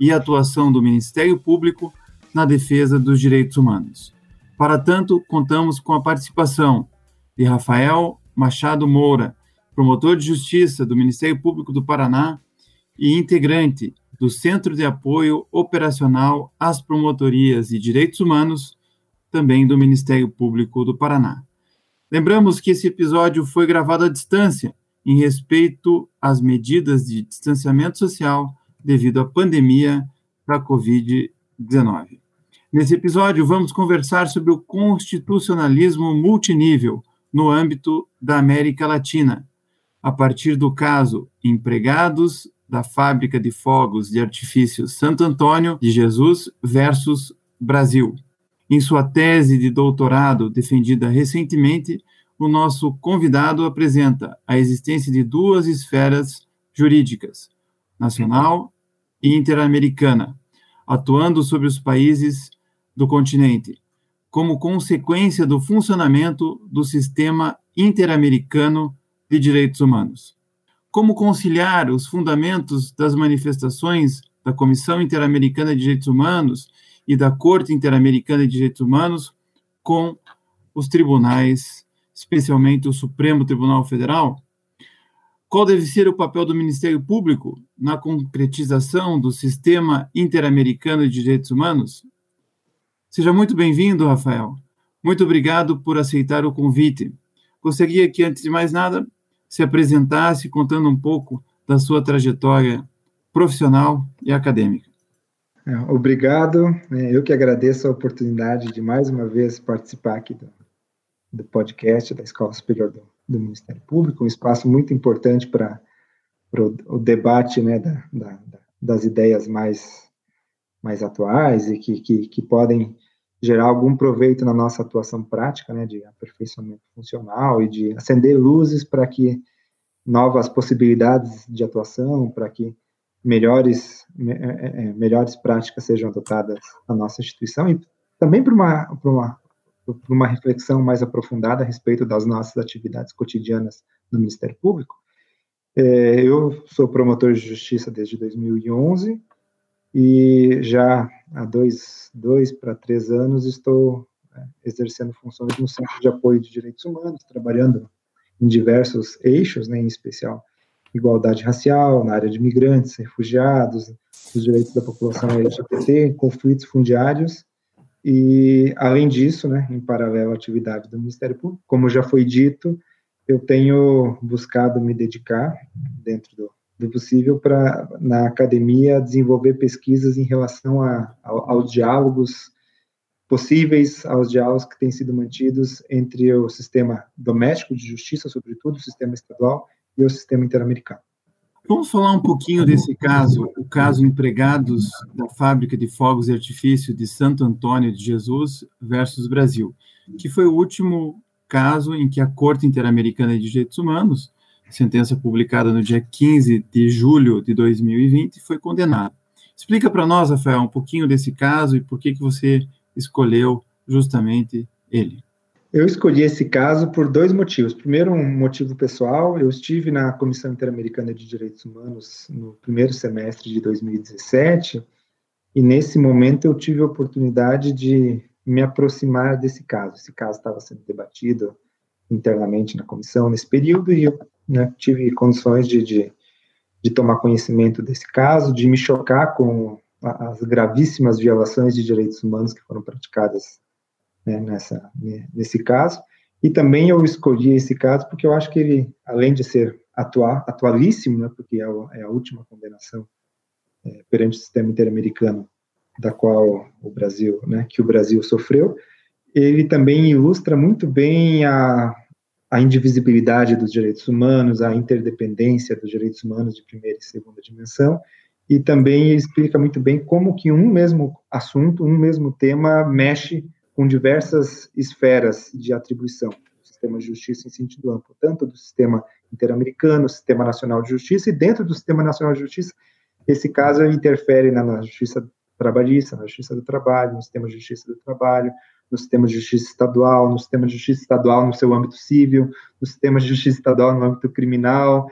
e a atuação do Ministério Público na defesa dos direitos humanos. Para tanto, contamos com a participação de Rafael Machado Moura, promotor de justiça do Ministério Público do Paraná e integrante do Centro de Apoio Operacional às Promotorias de Direitos Humanos, também do Ministério Público do Paraná. Lembramos que esse episódio foi gravado à distância, em respeito às medidas de distanciamento social devido à pandemia da Covid-19. Nesse episódio, vamos conversar sobre o constitucionalismo multinível no âmbito da América Latina, a partir do caso Empregados da fábrica de fogos de artifício Santo Antônio de Jesus versus Brasil. Em sua tese de doutorado, defendida recentemente, o nosso convidado apresenta a existência de duas esferas jurídicas, nacional e interamericana, atuando sobre os países do continente, como consequência do funcionamento do sistema interamericano de direitos humanos. Como conciliar os fundamentos das manifestações da Comissão Interamericana de Direitos Humanos e da Corte Interamericana de Direitos Humanos com os tribunais, especialmente o Supremo Tribunal Federal? Qual deve ser o papel do Ministério Público na concretização do sistema interamericano de direitos humanos? Seja muito bem-vindo, Rafael. Muito obrigado por aceitar o convite. Gostaria que, antes de mais nada, se apresentasse contando um pouco da sua trajetória profissional e acadêmica. É, obrigado. É, eu que agradeço a oportunidade de mais uma vez participar aqui do, do podcast da Escola Superior do, do, Ministério Público, um espaço muito importante para o debate né, da, da, das ideias mais, mais atuais e que, que, que podem gerar algum proveito na nossa atuação prática, né, de aperfeiçoamento funcional e de acender luzes para que novas possibilidades de atuação, para que melhores me, é, é, melhores práticas sejam adotadas na nossa instituição e também para uma, uma para uma reflexão mais aprofundada a respeito das nossas atividades cotidianas no Ministério Público. É, eu sou promotor de justiça desde 2011 e já há dois, dois para três anos estou é, exercendo funções no Centro de Apoio de Direitos Humanos, trabalhando em diversos eixos, né, em especial igualdade racial, na área de migrantes, refugiados, os direitos da população LGBT, conflitos fundiários, e, além disso, né, em paralelo à atividade do Ministério Público, como já foi dito, eu tenho buscado me dedicar, dentro do, do possível para na academia desenvolver pesquisas em relação a, a, aos diálogos possíveis, aos diálogos que têm sido mantidos entre o sistema doméstico de justiça, sobretudo o sistema estadual e o sistema interamericano. Vamos falar um pouquinho desse caso, o caso empregados da fábrica de fogos e artifício de Santo Antônio de Jesus versus Brasil, que foi o último caso em que a Corte Interamericana de Direitos Humanos sentença publicada no dia 15 de julho de 2020, foi condenado. Explica para nós, Rafael, um pouquinho desse caso e por que, que você escolheu justamente ele. Eu escolhi esse caso por dois motivos. Primeiro, um motivo pessoal. Eu estive na Comissão Interamericana de Direitos Humanos no primeiro semestre de 2017 e nesse momento eu tive a oportunidade de me aproximar desse caso. Esse caso estava sendo debatido internamente na comissão nesse período e eu né, tive condições de, de, de, tomar conhecimento desse caso, de me chocar com as gravíssimas violações de direitos humanos que foram praticadas né, nessa, nesse caso. E também eu escolhi esse caso porque eu acho que ele, além de ser atual, atualíssimo, né, porque é, é a última condenação é, perante o sistema interamericano da qual o Brasil, né, que o Brasil sofreu, ele também ilustra muito bem a, a indivisibilidade dos direitos humanos, a interdependência dos direitos humanos de primeira e segunda dimensão, e também explica muito bem como que um mesmo assunto, um mesmo tema mexe com diversas esferas de atribuição do sistema de justiça em sentido amplo, tanto do sistema interamericano, sistema nacional de justiça, e dentro do sistema nacional de justiça, esse caso interfere na, na justiça trabalhista, na justiça do trabalho, no sistema de justiça do trabalho, no sistema de justiça estadual, no sistema de justiça estadual no seu âmbito civil, no sistema de justiça estadual no âmbito criminal,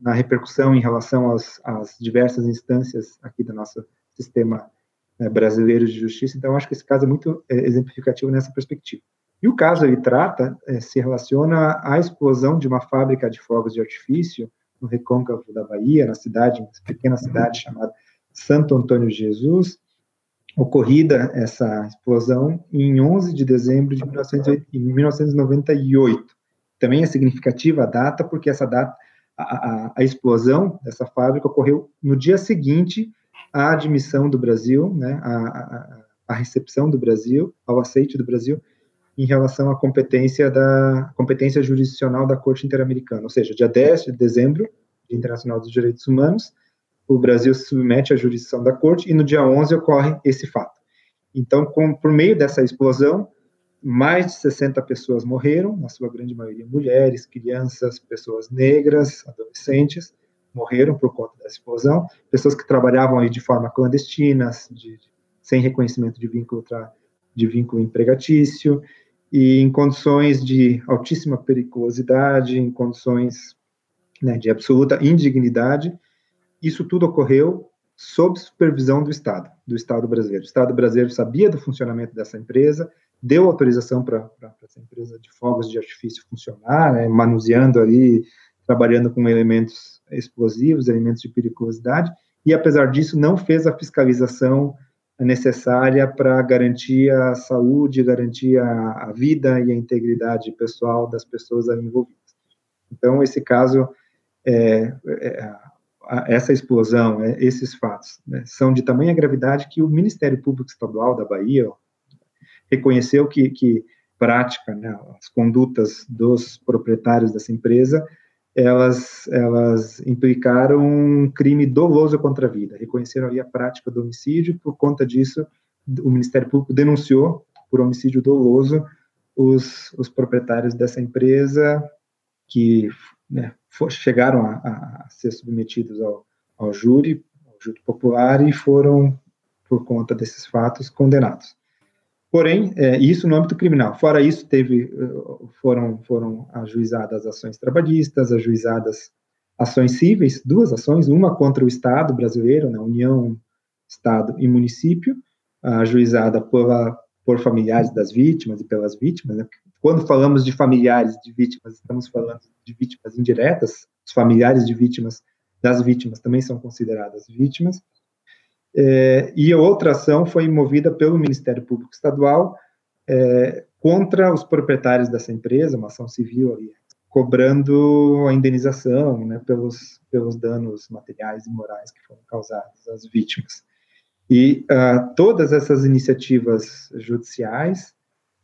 na repercussão em relação às, às diversas instâncias aqui do nosso sistema né, brasileiro de justiça. Então, acho que esse caso é muito é, exemplificativo nessa perspectiva. E o caso ele trata, é, se relaciona à explosão de uma fábrica de fogos de artifício no recôncavo da Bahia, na cidade, uma pequena cidade chamada Santo Antônio de Jesus, ocorrida essa explosão em 11 de dezembro de 1998. Também é significativa a data, porque essa data, a, a, a explosão dessa fábrica ocorreu no dia seguinte à admissão do Brasil, né, a, a, recepção do Brasil, ao aceite do Brasil em relação à competência da competência jurisdicional da Corte Interamericana, ou seja, dia 10 de dezembro, Dia Internacional dos Direitos Humanos, o Brasil se submete à jurisdição da Corte e no dia 11 ocorre esse fato. Então, com, por meio dessa explosão, mais de 60 pessoas morreram, na sua grande maioria mulheres, crianças, pessoas negras, adolescentes, morreram por conta dessa explosão, pessoas que trabalhavam aí de forma clandestina, de, sem reconhecimento de vínculo, de vínculo empregatício, e em condições de altíssima periculosidade, em condições né, de absoluta indignidade. Isso tudo ocorreu sob supervisão do Estado, do Estado brasileiro. O Estado brasileiro sabia do funcionamento dessa empresa, deu autorização para essa empresa de fogos de artifício funcionar, né, manuseando ali, trabalhando com elementos explosivos, elementos de periculosidade, e apesar disso não fez a fiscalização necessária para garantir a saúde, garantir a, vida e a integridade pessoal das pessoas ali envolvidas. Então, esse caso, é, é, essa explosão, é, esses fatos, né, são de tamanha gravidade que o Ministério Público Estadual da Bahia ó, reconheceu que, que prática, né, as condutas dos proprietários dessa empresa elas, elas implicaram um crime doloso contra a vida, reconheceram ali a prática do homicídio, por conta disso, o Ministério Público denunciou por homicídio doloso os, os proprietários dessa empresa que né, for, chegaram a, a, ser submetidos ao, ao júri, ao júri popular, e foram, por conta desses fatos, condenados. Porém, é, isso no âmbito criminal. Fora isso, teve, eh, foram, foram ajuizadas ações trabalhistas, ajuizadas ações cíveis, duas ações, uma contra o Estado brasileiro, na né, União, Estado e município, ajuizada por, por familiares das vítimas e pelas vítimas. Né? Quando falamos de familiares de vítimas, estamos falando de vítimas indiretas, os familiares de vítimas das vítimas também são consideradas vítimas. É, e outra ação foi movida pelo Ministério Público Estadual é, contra os proprietários dessa empresa, uma ação civil ali, cobrando a indenização né, pelos, pelos danos materiais e morais que foram causados às vítimas. E uh, todas essas iniciativas judiciais,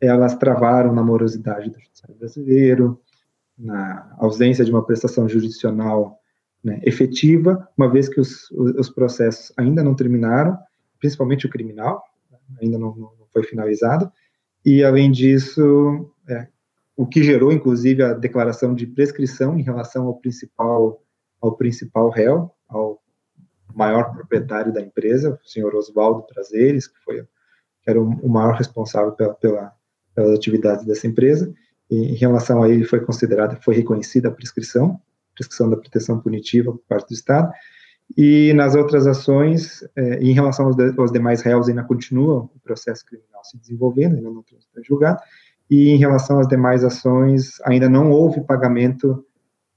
elas travaram na morosidade do judiciário brasileiro, na ausência de uma prestação jurisdicional né, efetiva, uma vez que os, os processos ainda não terminaram, principalmente o criminal, ainda não, não, foi finalizado, e além disso, é, o que gerou inclusive a declaração de prescrição em relação ao principal ao principal réu, ao maior proprietário da empresa, o senhor Oswaldo Prazeres, que foi que era o maior responsável pela, pela, pelas atividades dessa empresa. E, em relação a ele foi considerada, foi reconhecida a prescrição, prescrição da proteção punitiva por parte do Estado, e nas outras ações, é, em relação aos, de, aos, demais réus, ainda continua o processo criminal se desenvolvendo, ainda não foi julgado, e em relação às demais ações, ainda não houve pagamento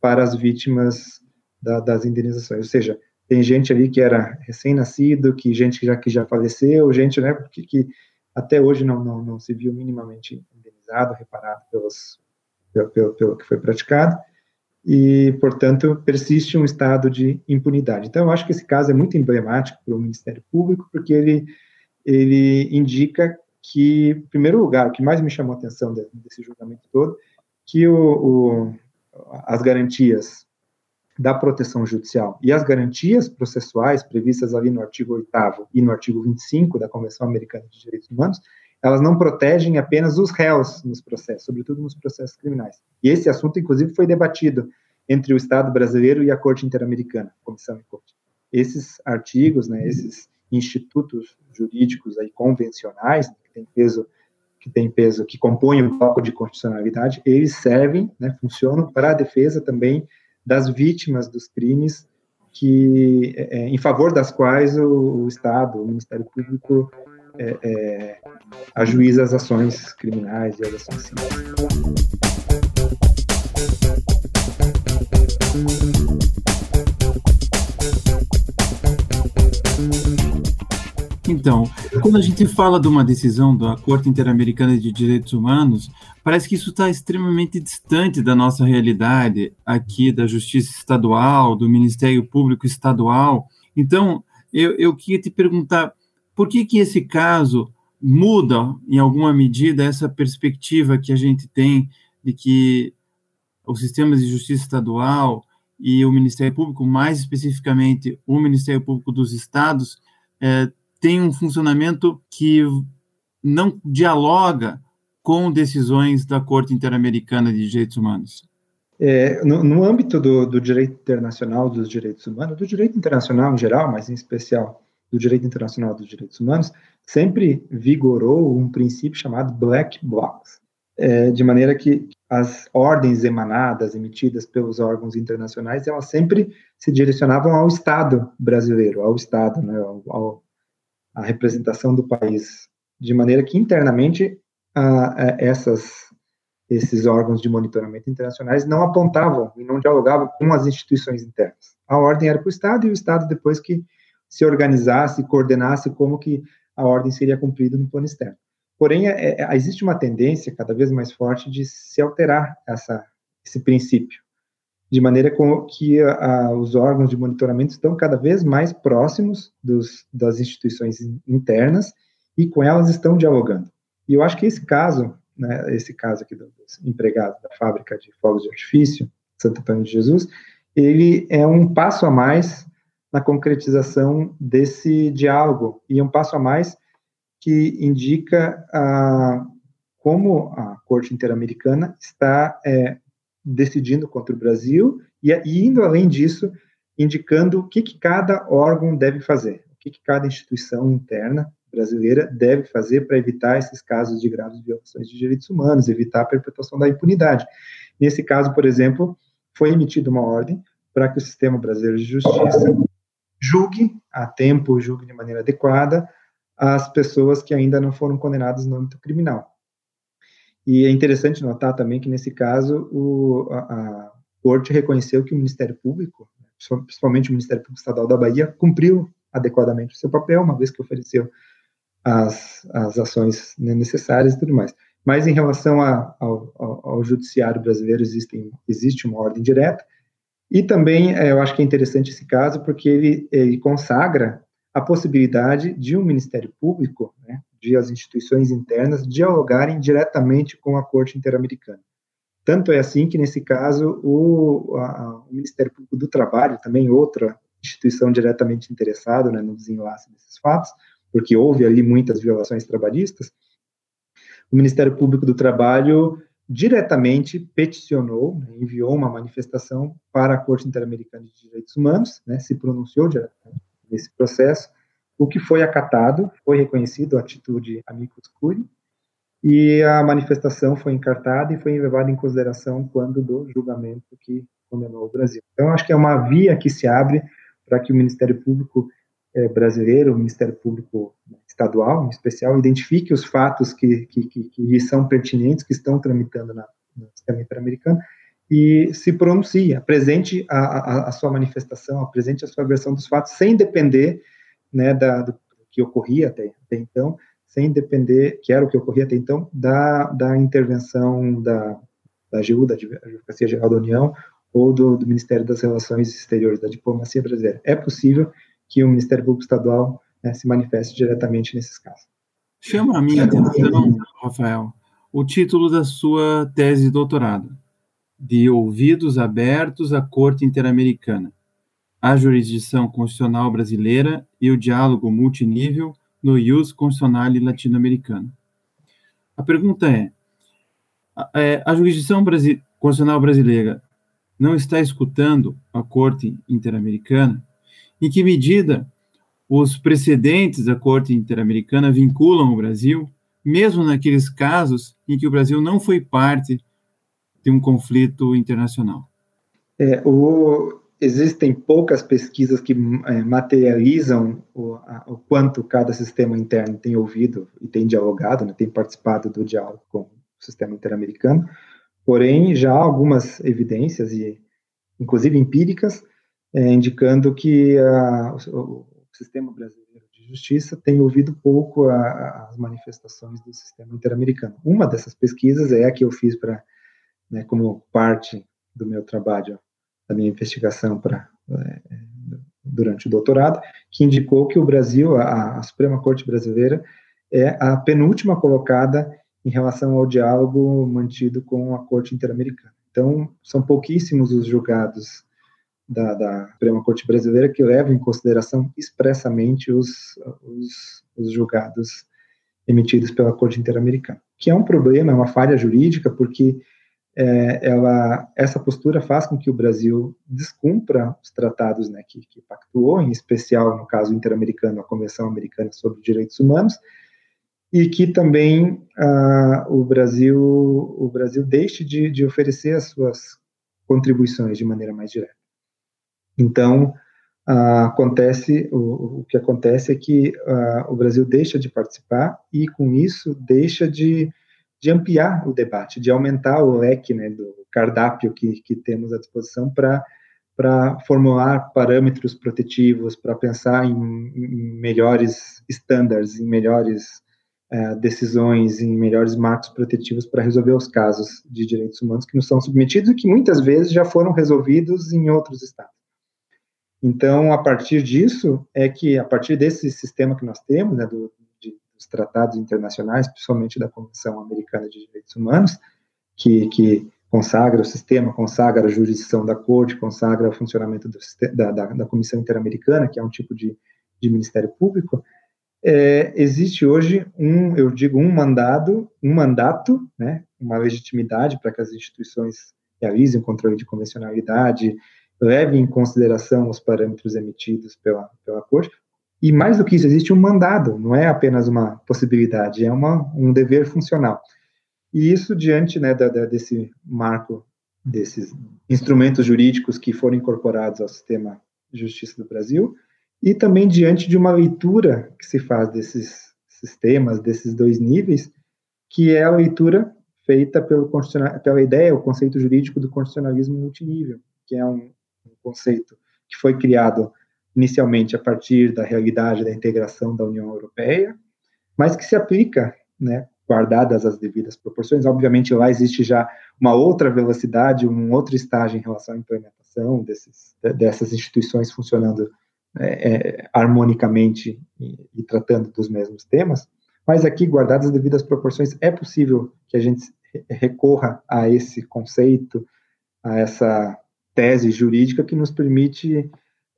para as vítimas da, das indenizações, ou seja, tem gente ali que era recém-nascido, que gente que já, que já faleceu, gente né, que, que até hoje não, não, não se viu minimamente indenizado, reparado pelos, pelo, pelo, pelo que foi praticado, e, portanto, persiste um estado de impunidade. Então, eu acho que esse caso é muito emblemático para o Ministério Público, porque ele, ele indica que, em primeiro lugar, o que mais me chamou a atenção desse julgamento todo, que o, o, as garantias da proteção judicial e as garantias processuais previstas ali no artigo 8 e no artigo 25 da Convenção Americana de Direitos Humanos, elas não protegem apenas os réus nos processos, sobretudo nos processos criminais. E esse assunto, inclusive, foi debatido entre o Estado brasileiro e a Corte Interamericana, Comissão e Corte. Esses artigos, né, esses institutos jurídicos aí convencionais que têm peso que tem peso, que compõem o bloco de constitucionalidade, eles servem, né, funcionam para a defesa também das vítimas dos crimes que, é, em favor das quais o, o Estado, o Ministério Público, é, é, ajuiza as ações criminais e as ações civis. Então, quando a gente fala de uma decisão da Corte Interamericana de Direitos Humanos, parece que isso está extremamente distante da nossa realidade aqui, da Justiça Estadual, do Ministério Público Estadual. Então, eu, eu queria te perguntar, por que que esse caso muda, em alguma medida, essa perspectiva que a gente tem de que os sistemas de justiça estadual e o Ministério Público, mais especificamente o Ministério Público dos Estados, é, tem um funcionamento que não dialoga com decisões da Corte Interamericana de Direitos Humanos? É, no, no, âmbito do, do, direito internacional dos direitos humanos, do direito internacional em geral, mas em especial do direito internacional dos direitos humanos, sempre vigorou um princípio chamado black box, é, de maneira que as ordens emanadas, emitidas pelos órgãos internacionais, elas sempre se direcionavam ao Estado brasileiro, ao Estado, né, ao, ao a representação do país, de maneira que internamente essas, esses órgãos de monitoramento internacionais não apontavam e não dialogavam com as instituições internas. A ordem era para o Estado e o Estado depois que se organizasse, coordenasse como que a ordem seria cumprida no plano externo. Porém, é, é, existe uma tendência cada vez mais forte de se alterar essa, esse princípio de maneira que a, os órgãos de monitoramento estão cada vez mais próximos dos, das instituições internas e com elas estão dialogando. E eu acho que esse caso, né, esse caso aqui dos empregados da fábrica de fogos de artifício, Santo Antônio de Jesus, ele é um passo a mais na concretização desse diálogo e um passo a mais que indica a, como a Corte Interamericana está é, decidindo contra o Brasil e, e indo além disso, indicando o que, que cada órgão deve fazer, o que, que cada instituição interna brasileira deve fazer para evitar esses casos de graves violações de direitos humanos, evitar a perpetuação da impunidade. Nesse caso, por exemplo, foi emitida uma ordem para que o sistema brasileiro de justiça julgue a tempo, julgue de maneira adequada as pessoas que ainda não foram condenadas no âmbito criminal. E é interessante notar também que, nesse caso, o, a, a Corte reconheceu que o Ministério Público, principalmente o Ministério Público Estadual da Bahia, cumpriu adequadamente o seu papel, uma vez que ofereceu as, as ações necessárias e tudo mais. Mas em relação a, ao, ao, ao, judiciário brasileiro, existem, existe uma ordem direta, e também é, eu acho que é interessante esse caso, porque ele, ele consagra a possibilidade de um Ministério Público, né, de as instituições internas dialogarem diretamente com a Corte Interamericana. Tanto é assim que, nesse caso, o, a, o Ministério Público do Trabalho, também outra instituição diretamente interessada né, no desenlace desses fatos, porque houve ali muitas violações trabalhistas, o Ministério Público do Trabalho diretamente peticionou, né, enviou uma manifestação para a Corte Interamericana de Direitos Humanos, né, se pronunciou diretamente nesse processo, o que foi acatado, foi reconhecido a atitude amicus curiae, e a manifestação foi encartada e foi levada em consideração quando do julgamento que condenou o Brasil. Então, acho que é uma via que se abre para que o Ministério Público é, brasileiro, o Ministério Público estadual, em especial, identifique os fatos que, que, que, que são pertinentes, que estão tramitando na, no sistema interamericano, e se pronuncie, apresente a, a, a, sua manifestação, apresente a sua versão dos fatos, sem depender né, da, do que ocorria até, até então, sem depender, que era o que ocorria até então, da, da intervenção da, da AGU, da Advocacia Geral da União, ou do, do, Ministério das Relações Exteriores, da Diplomacia Brasileira. É possível que o Ministério Público Estadual né, se manifeste diretamente nesses casos. Chama a minha atenção, Rafael, o título da sua tese de doutorado. de ouvidos abertos à Corte Interamericana, a jurisdição constitucional brasileira e o diálogo multinível no Ius Constitucional latino-americano. A pergunta é, é a jurisdição brasi constitucional brasileira não está escutando a Corte Interamericana? Em que medida os precedentes da Corte Interamericana vinculam o Brasil, mesmo naqueles casos em que o Brasil não foi parte de um conflito internacional? É, o, existem poucas pesquisas que é, materializam o, a, o, quanto cada sistema interno tem ouvido e tem dialogado, né, tem participado do diálogo com o sistema interamericano, porém já há algumas evidências, e inclusive empíricas, é, indicando que a, o, sistema brasileiro de justiça tem ouvido pouco a, a, as manifestações do sistema interamericano. Uma dessas pesquisas é a que eu fiz para, né, como parte do meu trabalho, da minha investigação para é, durante o doutorado, que indicou que o Brasil, a, a Suprema Corte brasileira, é a penúltima colocada em relação ao diálogo mantido com a Corte Interamericana. Então, são pouquíssimos os julgados da, da Suprema Corte Brasileira que leva em consideração expressamente os, os, os julgados emitidos pela Corte Interamericana, que é um problema, é uma falha jurídica, porque é, ela, essa postura faz com que o Brasil descumpra os tratados né, que, que pactuou, em especial no caso interamericano, a Convenção Americana sobre Direitos Humanos, e que também ah, o Brasil o Brasil deixe de, de oferecer as suas contribuições de maneira mais direta. Então, uh, acontece, o, o, que acontece é que uh, o Brasil deixa de participar e, com isso, deixa de, de ampliar o debate, de aumentar o leque né, do cardápio que, que temos à disposição para formular parâmetros protetivos, para pensar em, em, melhores estándares, em melhores uh, decisões, em melhores marcos protetivos para resolver os casos de direitos humanos que nos são submetidos e que muitas vezes já foram resolvidos em outros estados. Então, a partir disso, é que, a partir desse sistema que nós temos, né, do, de, dos tratados internacionais, principalmente da Convenção Americana de Direitos Humanos, que, que consagra o sistema, consagra a jurisdição da corte, consagra o funcionamento do, da, da, da, Comissão Interamericana, que é um tipo de, de Ministério Público, é, existe hoje um, eu digo, um mandado, um mandato, né, uma legitimidade para que as instituições realizem o controle de convencionalidade, leve em consideração os parâmetros emitidos pela, pela Corte, e mais do que isso, existe um mandado, não é apenas uma possibilidade, é uma, um dever funcional. E isso, diante né, da, da, desse marco, desses instrumentos jurídicos que foram incorporados ao sistema de justiça do Brasil, e também diante de uma leitura que se faz desses sistemas, desses dois níveis, que é a leitura feita pelo pela ideia, o conceito jurídico do constitucionalismo multinível, que é um, um conceito que foi criado inicialmente a partir da realidade da integração da União Europeia, mas que se aplica, né, guardadas as devidas proporções. Obviamente, lá existe já uma outra velocidade, um outro estágio em relação à implementação desses, dessas instituições funcionando é, é, harmonicamente e, e, tratando dos mesmos temas. Mas aqui, guardadas as devidas proporções, é possível que a gente recorra a esse conceito, a essa tese jurídica que nos permite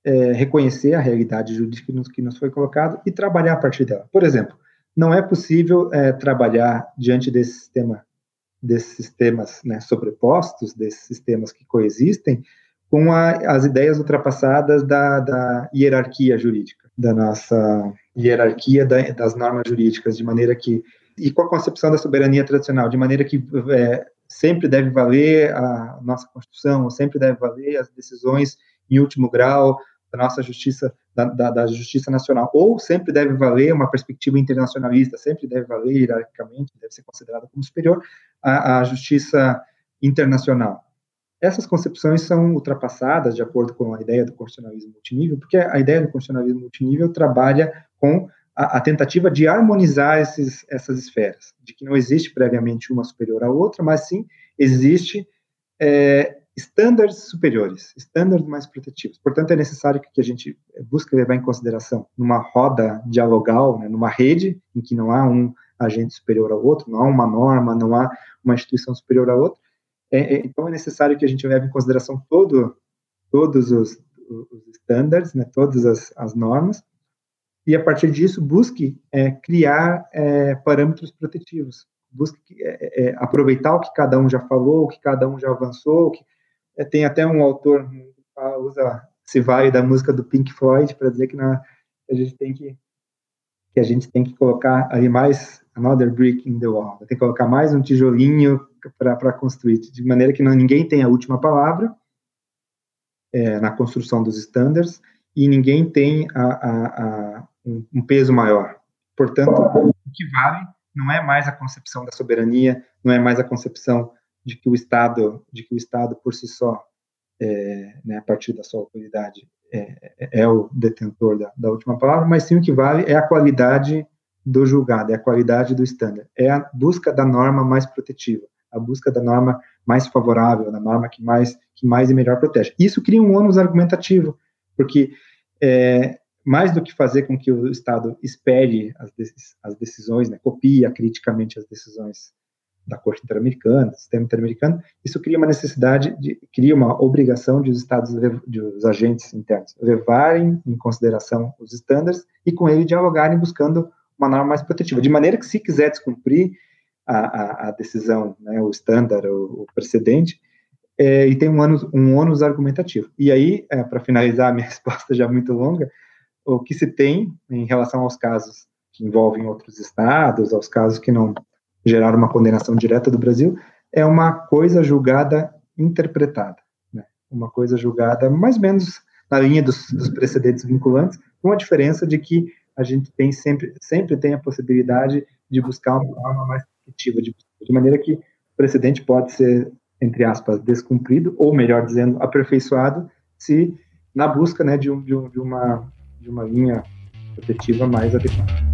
é, reconhecer a realidade jurídica que nos, que nos foi colocado e trabalhar a partir dela. Por exemplo, não é possível é, trabalhar diante desse sistema, desses sistemas né, sobrepostos, desses sistemas que coexistem, com a, as ideias ultrapassadas da, da, hierarquia jurídica, da nossa hierarquia da, das normas jurídicas, de maneira que e com a concepção da soberania tradicional, de maneira que é, sempre deve valer a nossa Constituição, sempre deve valer as decisões em último grau da nossa justiça, da, da, da, justiça nacional, ou sempre deve valer uma perspectiva internacionalista, sempre deve valer hierarquicamente, deve ser considerada como superior à, justiça internacional. Essas concepções são ultrapassadas de acordo com a ideia do constitucionalismo multinível, porque a ideia do constitucionalismo multinível trabalha com a, a tentativa de harmonizar esses, essas esferas, de que não existe previamente uma superior à outra, mas sim existe é, estándares superiores, estándares mais protetivos. Portanto, é necessário que a gente busque levar em consideração numa roda dialogal, né, numa rede em que não há um agente superior ao outro, não há uma norma, não há uma instituição superior à outra, É, é, então é necessário que a gente leve em consideração todo, todos os, os standards, né, todas as, as normas, e a partir disso busque é, criar é, parâmetros protetivos, busque é, é, aproveitar o que cada um já falou, o que cada um já avançou, que, é, tem até um autor usa se vale da música do Pink Floyd para dizer que na, a gente tem que que a gente tem que colocar ali mais another brick in the wall, tem que colocar mais um tijolinho para construir, de maneira que não, ninguém tem a última palavra é, na construção dos standards e ninguém tem a, a, a, um, peso maior. Portanto, o que vale não é mais a concepção da soberania, não é mais a concepção de que o Estado, de que o Estado por si só, é, né, a partir da sua autoridade, é, é, é o detentor da, da última palavra, mas sim o que vale é a qualidade do julgado, é a qualidade do standard, é a busca da norma mais protetiva, a busca da norma mais favorável, da norma que mais, que mais e melhor protege. Isso cria um ônus argumentativo, porque é, mais do que fazer com que o Estado espere as, as decisões, né, copie criticamente as decisões da Corte Interamericana, do sistema interamericano, isso cria uma necessidade, de, cria uma obrigação de os Estados, de os agentes internos levarem em consideração os estándares e com ele dialogarem buscando uma norma mais protetiva, de maneira que se quiser descumprir a, a, a decisão, né, o estándar, o, o precedente, é, e tem um ônus, um ônus argumentativo. E aí, é, para finalizar a minha resposta já muito longa, o que se tem em relação aos casos que envolvem outros estados, aos casos que não geraram uma condenação direta do Brasil, é uma coisa julgada interpretada, né? uma coisa julgada mais ou menos na linha dos, dos precedentes vinculantes, com a diferença de que a gente tem sempre, sempre tem a possibilidade de buscar uma forma mais efetiva, de, de maneira que o precedente pode ser, entre aspas, descumprido, ou melhor dizendo, aperfeiçoado, se na busca né, de, um, de, um, de, uma, de uma linha protetiva mais adequada.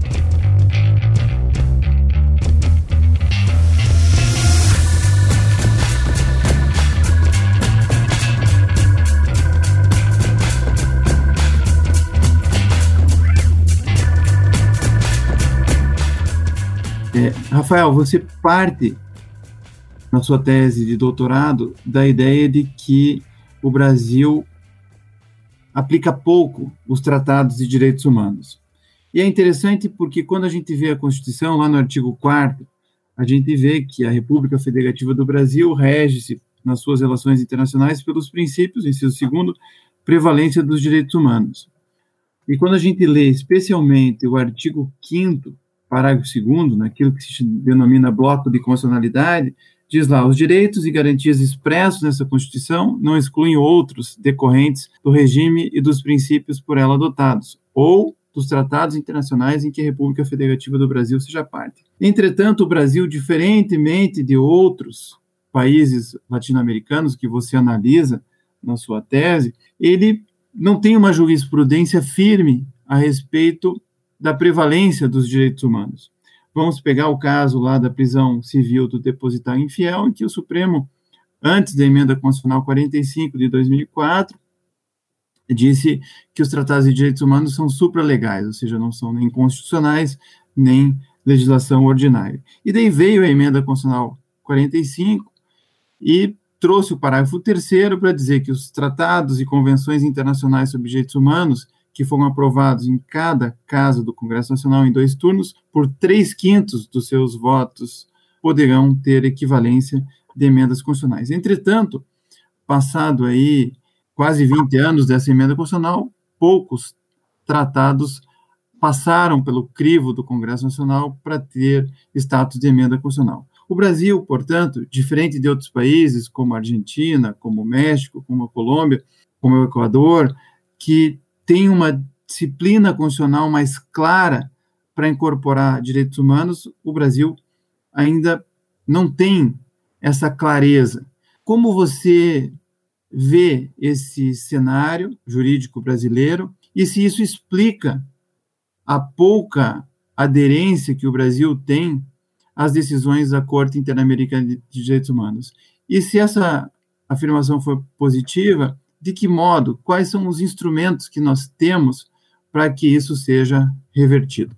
É, Rafael, você parte na sua tese de doutorado da ideia de que o Brasil aplica pouco os tratados de direitos humanos. E é interessante porque quando a gente vê a Constituição, lá no artigo 4 a gente vê que a República Federativa do Brasil rege-se nas suas relações internacionais pelos princípios, inciso segundo, prevalência dos direitos humanos. E quando a gente lê especialmente o artigo 5 parágrafo 2 naquilo que se denomina bloco de constitucionalidade, diz lá: os direitos e garantias expressos nessa Constituição não excluem outros decorrentes do regime e dos princípios por ela adotados, ou dos tratados internacionais em que a República Federativa do Brasil seja parte. Entretanto, o Brasil, diferentemente de outros países latino-americanos que você analisa na sua tese, ele não tem uma jurisprudência firme a respeito da prevalência dos direitos humanos. Vamos pegar o caso lá da prisão civil do depositário infiel, em que o Supremo, antes da emenda constitucional 45 de 2004, disse que os tratados de direitos humanos são supralegais, ou seja, não são nem constitucionais, nem legislação ordinária. E daí veio a emenda constitucional 45 e trouxe o parágrafo terceiro para dizer que os tratados e convenções internacionais sobre direitos humanos que foram aprovados em cada casa do Congresso Nacional em dois turnos, por três quintos dos seus votos poderão ter equivalência de emendas constitucionais. Entretanto, passado aí quase 20 anos dessa emenda constitucional, poucos tratados passaram pelo crivo do Congresso Nacional para ter status de emenda constitucional. O Brasil, portanto, diferente de outros países como a Argentina, como o México, como a Colômbia, como o Equador, que tem uma disciplina constitucional mais clara para incorporar direitos humanos, o Brasil ainda não tem essa clareza. Como você vê esse cenário jurídico brasileiro e se isso explica a pouca aderência que o Brasil tem às decisões da Corte Interamericana de Direitos Humanos? E se essa afirmação for positiva, de que modo, quais são os instrumentos que nós temos para que isso seja revertido?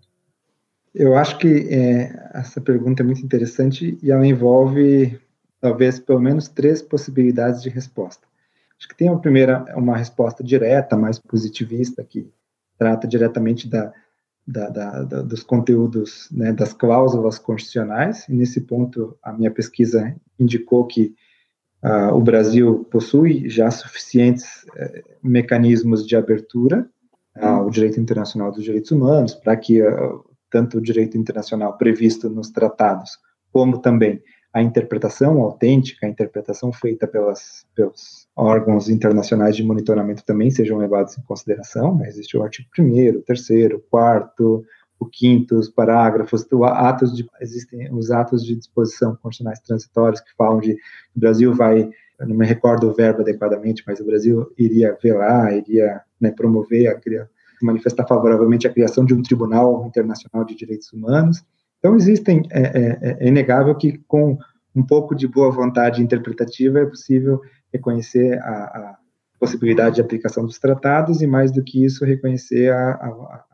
Eu acho que é, essa pergunta é muito interessante e ela envolve talvez pelo menos três possibilidades de resposta. Acho que tem a primeira, uma resposta direta, mais positivista, que trata diretamente da, da, da, da dos conteúdos, né, das cláusulas constitucionais, e nesse ponto a minha pesquisa indicou que uh, o Brasil possui já suficientes uh, mecanismos de abertura ao direito internacional dos direitos humanos, para que uh, tanto o direito internacional previsto nos tratados, como também a interpretação autêntica, a interpretação feita pelas, pelos órgãos internacionais de monitoramento também sejam levados em consideração. Né? Existe o artigo 1 terceiro, quarto, o quinto, os parágrafos, atos de, existem os atos de disposição constitucionais transitórios que falam de o Brasil vai, eu não me recordo o verbo adequadamente, mas o Brasil iria velar, iria né, promover, a, manifestar favoravelmente a criação de um Tribunal Internacional de Direitos Humanos, então, existem, é, é, é, inegável que com um pouco de boa vontade interpretativa é possível reconhecer a, a possibilidade de aplicação dos tratados e, mais do que isso, reconhecer a, a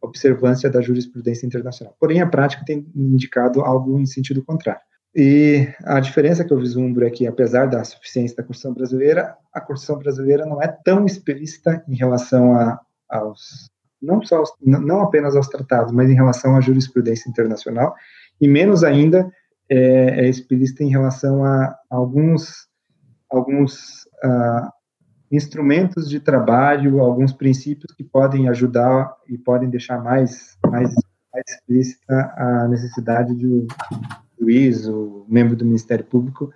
observância da jurisprudência internacional. Porém, a prática tem indicado algo em sentido contrário. E a diferença que eu vislumbro é que, apesar da suficiência da Constituição brasileira, a Constituição brasileira não é tão explícita em relação a, aos não só aos, não apenas aos tratados, mas em relação à jurisprudência internacional e menos ainda é, é explícita em relação a, alguns alguns uh, instrumentos de trabalho, alguns princípios que podem ajudar e podem deixar mais mais, mais explícita a necessidade de o juiz, o membro do Ministério Público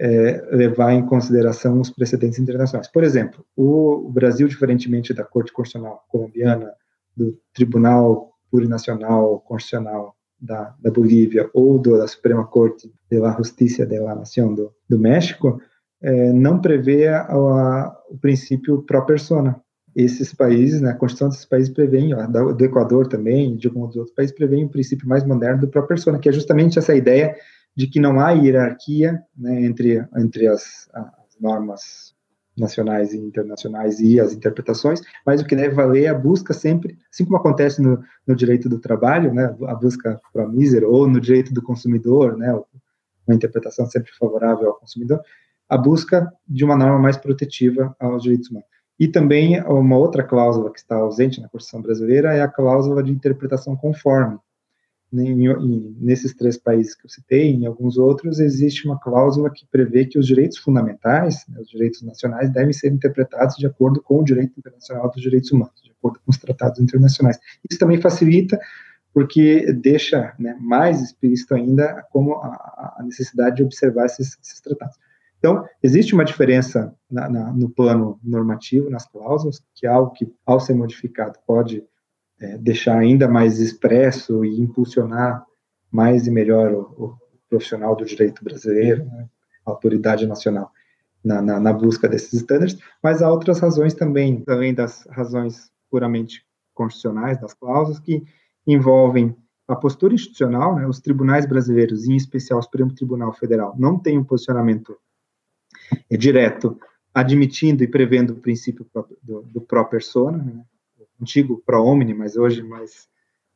é, levar em consideração os precedentes internacionais. Por exemplo, o, Brasil, diferentemente da Corte Constitucional colombiana, do Tribunal Plurinacional Constitucional da, da Bolívia ou do, da Suprema Corte de la Justicia de la Nación do, do México, é, não prevê a, a, o princípio pro persona. Esses países, né, a Constituição desses países prevê, ó, do Equador também, de alguns outros países, prevê o um princípio mais moderno do pro persona, que é justamente essa ideia de que não há hierarquia né, entre, entre as, as normas nacionais e internacionais e as interpretações, mas o que deve valer é a busca sempre, assim como acontece no, no direito do trabalho, né, a busca para mísero, ou no direito do consumidor, né, uma interpretação sempre favorável ao consumidor, a busca de uma norma mais protetiva aos direitos humanos. E também uma outra cláusula que está ausente na Constituição brasileira é a cláusula de interpretação conforme, em, nesses três países que eu citei, em alguns outros, existe uma cláusula que prevê que os direitos fundamentais, né, os direitos nacionais, devem ser interpretados de acordo com o direito internacional dos direitos humanos, de acordo com os tratados internacionais. Isso também facilita, porque deixa né, mais explícito ainda como a, a necessidade de observar esses, esses, tratados. Então, existe uma diferença na, na, no plano normativo, nas cláusulas, que é algo que, ao ser modificado, pode é, deixar ainda mais expresso e impulsionar mais e melhor o, o profissional do direito brasileiro, né, a autoridade nacional, na, na, busca desses estándares, mas há outras razões também, além das razões puramente constitucionais, das cláusulas, que envolvem a postura institucional, né, os tribunais brasileiros, em especial o Supremo Tribunal Federal, não têm um posicionamento é, direto admitindo e prevendo o princípio do, do pró persona, né, antigo pro omni, mas hoje mais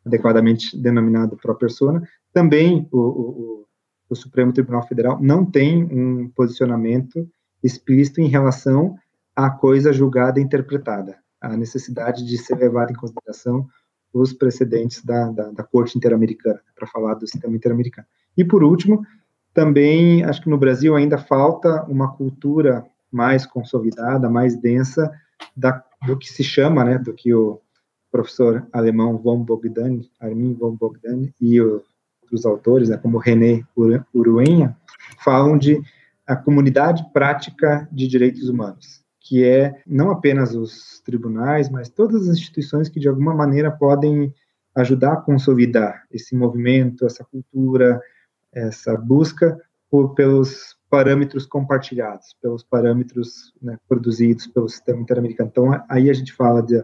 adequadamente denominado pro persona, também o, o, o, Supremo Tribunal Federal não tem um posicionamento explícito em relação à coisa julgada e interpretada, a necessidade de ser levado em consideração os precedentes da, da, da Corte Interamericana, para falar do sistema interamericano. E, por último, também acho que no Brasil ainda falta uma cultura mais consolidada, mais densa da do que se chama, né, do que o professor alemão von Bogdan, Armin von Bogdan e outros autores, né, como René Uruenha, falam de a comunidade prática de direitos humanos, que é não apenas os tribunais, mas todas as instituições que de alguma maneira podem ajudar a consolidar esse movimento, essa cultura, essa busca por, pelos parâmetros compartilhados, pelos parâmetros né, produzidos pelo sistema interamericano. Então, aí a gente fala de,